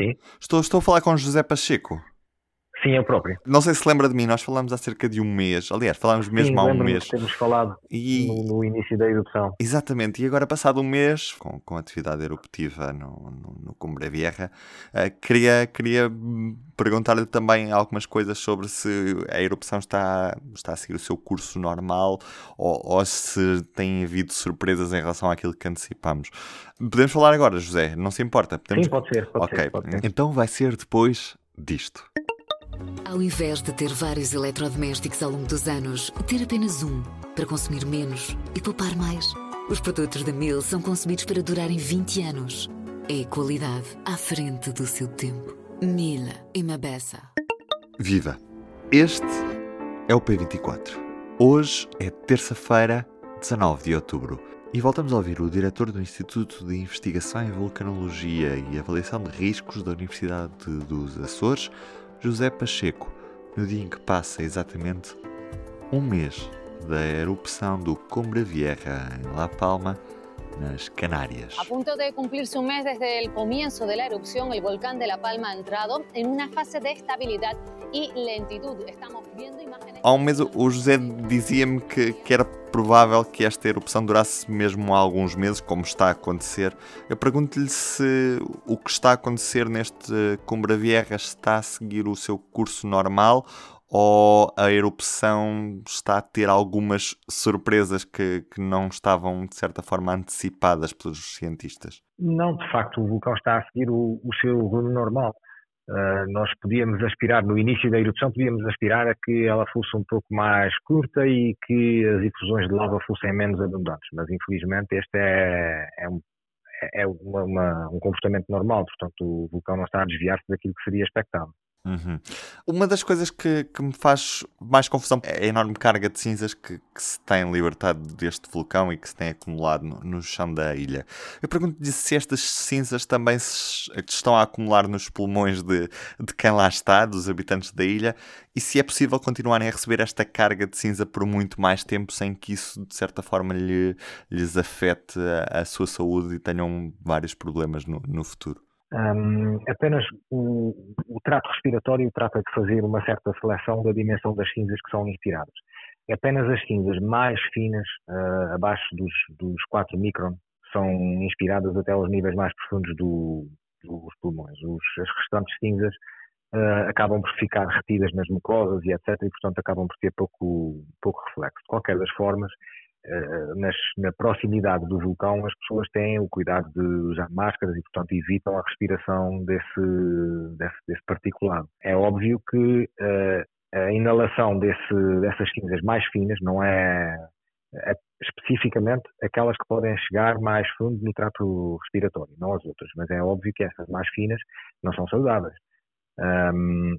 Sim. Estou, estou a falar com José Pacheco. Sim, eu próprio. Não sei se lembra de mim, nós falamos há cerca de um mês. Aliás, falámos mesmo Sim, há um mês. que Temos falado E, no, no início da erupção. Exatamente, e agora passado um mês, com, com atividade eruptiva no, no, no Cumbre Vieja, eh, queria, queria perguntar-lhe também algumas coisas sobre se a erupção está, está a seguir o seu curso normal ou, ou se tem havido surpresas em relação àquilo que antecipamos. Podemos falar agora, José, não se importa? Podemos... Sim, pode ser, pode ok, ser, pode ser. então vai ser depois disto. Ao invés de ter vários eletrodomésticos ao longo dos anos, ter apenas um para consumir menos e poupar mais. Os produtos da Mil são concebidos para durarem 20 anos. É qualidade à frente do seu tempo. Mil e uma beça. Viva! Este é o P24. Hoje é terça-feira, 19 de outubro. E voltamos a ouvir o diretor do Instituto de Investigação em Vulcanologia e Avaliação de Riscos da Universidade dos Açores, José Pacheco, no dia em que passa exatamente um mês da erupção do Cumbre Vieja em La Palma, nas Canárias. A punto de cumplirse un mes desde comienzo de la erupción, el volcán de La Palma ha entrado en una fase de estabilidad y lentitud. Estamos viendo imágenes. Há um mês o José dizia-me que, que era provável que esta erupção durasse mesmo há alguns meses, como está a acontecer. Eu pergunto-lhe se o que está a acontecer neste Cumbra Vieja está a seguir o seu curso normal ou a erupção está a ter algumas surpresas que, que não estavam, de certa forma, antecipadas pelos cientistas? Não, de facto, o vulcão está a seguir o, o seu rumo normal. Uh, nós podíamos aspirar, no início da erupção, podíamos aspirar a que ela fosse um pouco mais curta e que as efusões de lava fossem menos abundantes, mas infelizmente este é, é, um, é uma, uma, um comportamento normal, portanto o vulcão não está a desviar-se daquilo que seria expectável. Uhum. Uma das coisas que, que, me faz mais confusão é a enorme carga de cinzas que, que, se tem libertado deste vulcão e que se tem acumulado no, no chão da ilha. Eu pergunto-lhe se estas cinzas também se estão a acumular nos pulmões de, de quem lá está, dos habitantes da ilha, e se é possível continuarem a receber esta carga de cinza por muito mais tempo sem que isso, de certa forma, lhe, lhes afete a, a sua saúde e tenham vários problemas no, no futuro. Um, apenas o, o, trato respiratório trata de fazer uma certa seleção da dimensão das cinzas que são inspiradas. Apenas as cinzas mais finas, uh, abaixo dos, dos 4 micron, são inspiradas até aos níveis mais profundos do, dos pulmões. Os, as restantes cinzas uh, acabam por ficar retidas nas mucosas e etc. E, portanto, acabam por ter pouco, pouco reflexo. De qualquer das formas, nas, na proximidade do vulcão, as pessoas têm o cuidado de usar máscaras e, portanto, evitam a respiração desse, desse, desse particulado. É óbvio que uh, a inalação desse, dessas cinzas mais finas não é, é, especificamente aquelas que podem chegar mais fundo no trato respiratório, não as outras, mas é óbvio que essas mais finas não são saudáveis. Um,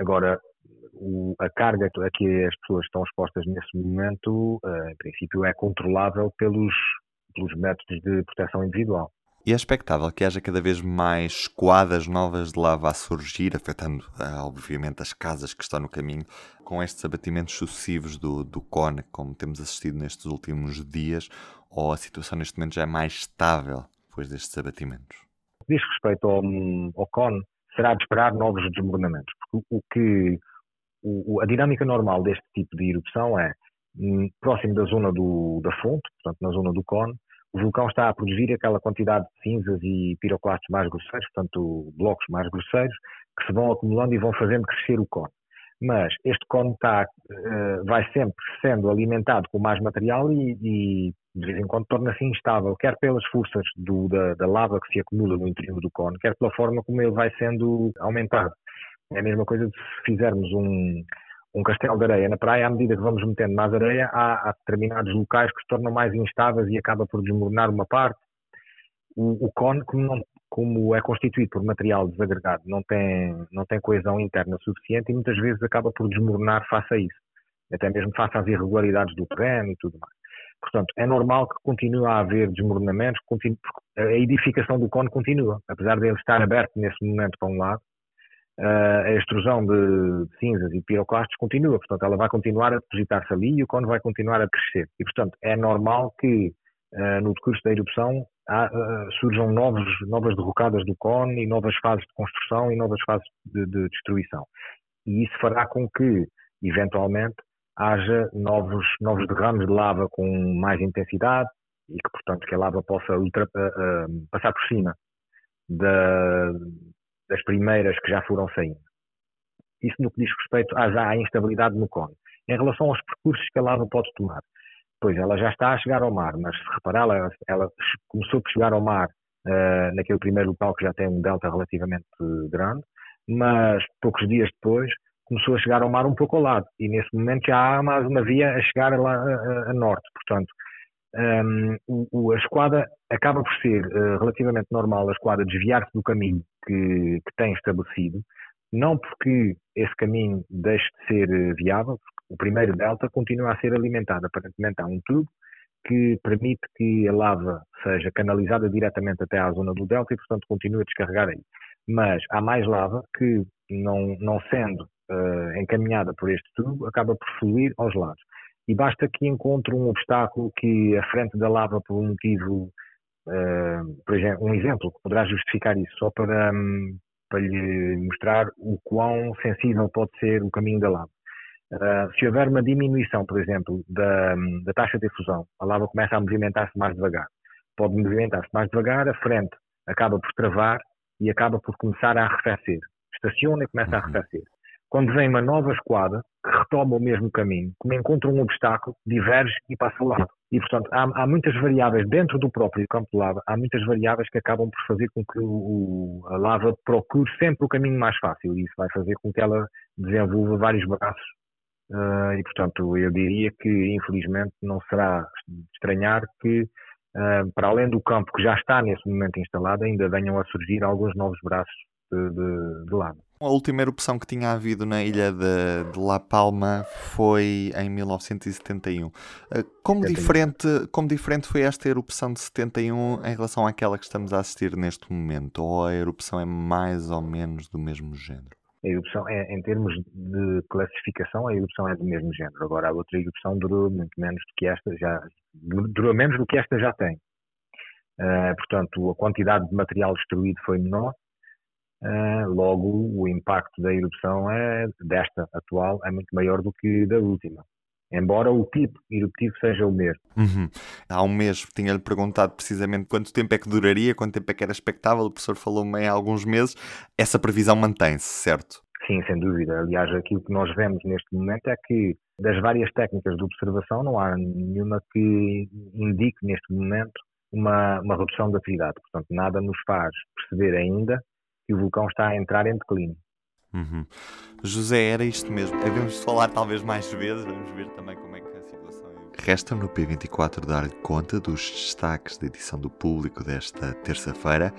agora, o, a carga a que as pessoas estão expostas nesse momento, uh, em princípio, é controlável pelos, pelos métodos de proteção individual. E é expectável que haja cada vez mais escoadas novas de lava a surgir, afetando, obviamente, as casas que estão no caminho, com estes abatimentos sucessivos do, do CONE, como temos assistido nestes últimos dias, ou a situação neste momento já é mais estável depois destes abatimentos? Diz respeito ao, ao CONE, será de esperar novos desmoronamentos, porque o que o, a dinâmica normal deste tipo de erupção é hum, próximo da zona do, da fonte, portanto na zona do cone, o vulcão está a produzir aquela quantidade de cinzas e piroclastos mais grosseiros, portanto blocos mais grosseiros, que se vão acumulando e vão fazendo crescer o cone. Mas este cone está, uh, vai sempre sendo alimentado com mais material e, e de vez em quando torna-se instável, quer pelas forças do, da, da lava que se acumula no interior do cone, quer pela forma como ele vai sendo aumentado. É a mesma coisa de se fizermos um, um castelo de areia na praia, à medida que vamos metendo mais areia, há, há determinados locais que se tornam mais instáveis e acaba por desmoronar uma parte. O, o cone, como, não, como, é constituído por material desagregado, não tem, não tem coesão interna suficiente e muitas vezes acaba por desmoronar face a isso, até mesmo face às irregularidades do terreno e tudo mais. Portanto, é normal que continue a haver desmoronamentos, a edificação do cone continua, apesar de ele estar aberto nesse momento para um lado, a extrusão de, cinzas e piroclastos continua, portanto ela vai continuar a depositar-se ali e o cone vai continuar a crescer. E portanto é normal que uh, no decurso da erupção há, uh, surjam novos, novas derrocadas do cone e novas fases de construção e novas fases de, de destruição. E isso fará com que, eventualmente, haja novos, novos derrames de lava com mais intensidade e que, portanto, que a lava possa ultra, uh, passar por cima da, das primeiras que já foram saindo. Isso no que diz respeito à, já à instabilidade no cone. Em relação aos percursos que a lava pode tomar, pois ela já está a chegar ao mar, mas se reparar, ela, ela começou por chegar ao mar uh, naquele primeiro local que já tem um delta relativamente grande, mas poucos dias depois começou a chegar ao mar um pouco ao lado e nesse momento já há mais uma via a chegar lá a, a norte. Portanto, um, o, a esquadra acaba por ser uh, relativamente normal a esquadra desviar-se do caminho que, que, tem estabelecido, não porque esse caminho deixe de ser uh, viável, o primeiro delta continua a ser alimentado. Aparentemente há um tubo que permite que a lava seja canalizada diretamente até à zona do delta e, portanto, continue a descarregar aí. Mas há mais lava que, não, não sendo uh, encaminhada por este tubo, acaba por fluir aos lados e basta que encontre um obstáculo que a frente da lava por um motivo, por exemplo, um exemplo que poderá justificar isso, só para, um, para lhe mostrar o quão sensível pode ser o caminho da lava. Uh, se houver uma diminuição, por exemplo, da, da taxa de efusão, a lava começa a movimentar-se mais devagar. Pode movimentar-se mais devagar, a frente acaba por travar e acaba por começar a arrefecer. Estaciona e começa a uhum. arrefecer. Quando vem uma nova esquadra, que retoma o mesmo caminho, como encontra um obstáculo, diverge e passa ao lado. E, portanto, há, há, muitas variáveis dentro do próprio campo de lava, há muitas variáveis que acabam por fazer com que o, a lava procure sempre o caminho mais fácil. E isso vai fazer com que ela desenvolva vários braços. Uh, e, portanto, eu diria que, infelizmente, não será estranhar que, uh, para além do campo que já está nesse momento instalado, ainda venham a surgir alguns novos braços de, de. A última erupção que tinha havido na ilha de, de La Palma foi em 1971. Eh, como diferente, como diferente foi esta erupção de 71 em relação àquela que estamos a assistir neste momento? Ou a erupção é mais ou menos do mesmo género? A erupção, é, em termos de classificação, a erupção é do mesmo género. Agora, a outra erupção durou muito menos do que esta já durou menos do que esta já tem. Uh, portanto, a quantidade de material destruído foi menor logo, o impacto da erupção é, desta atual é muito maior do que da última. Embora o tipo eruptivo seja o mesmo. Uhum. Há um mês tinha-lhe perguntado precisamente quanto tempo é que duraria, quanto tempo é que era expectável. O professor falou-me em alguns meses. Essa previsão mantém-se, certo? Sim, sem dúvida. Aliás, aquilo que nós vemos neste momento é que das várias técnicas de observação não há nenhuma que indique neste momento uma, uma redução da atividade. Portanto, nada nos faz perceber ainda que o vulcão está a entrar em declínio. Uhum. José, era isto mesmo. Devemos falar talvez mais vezes, vamos ver também como é que a situação é. Resta-me no P24 dar conta dos destaques da edição do público desta terça-feira.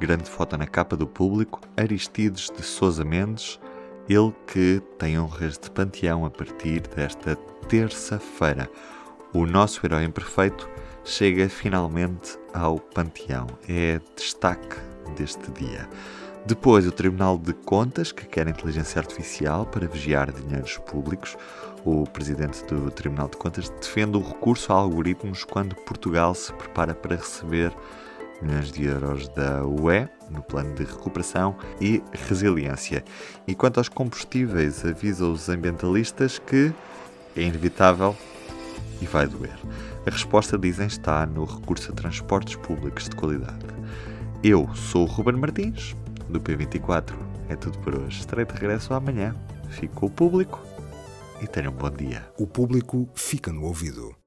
Grande foto na capa do público, Aristides de Sousa Mendes, ele que tem honras de panteão a partir desta terça-feira. O nosso herói imperfeito chega finalmente ao panteão. É destaque deste dia. Depois, o Tribunal de Contas, que quer inteligência artificial para vigiar dinheiros públicos. O presidente do Tribunal de Contas defende o recurso a algoritmos quando Portugal se prepara para receber milhões de euros da UE no plano de recuperação e resiliência. E quanto aos combustíveis, avisa os ambientalistas que é inevitável e vai doer. A resposta, dizem, está no recurso a transportes públicos de qualidade. Eu sou o Ruben Martins do P24. É tudo por hoje. Estarei de regresso amanhã. Fico com o público e tenham um bom dia. O público fica no ouvido.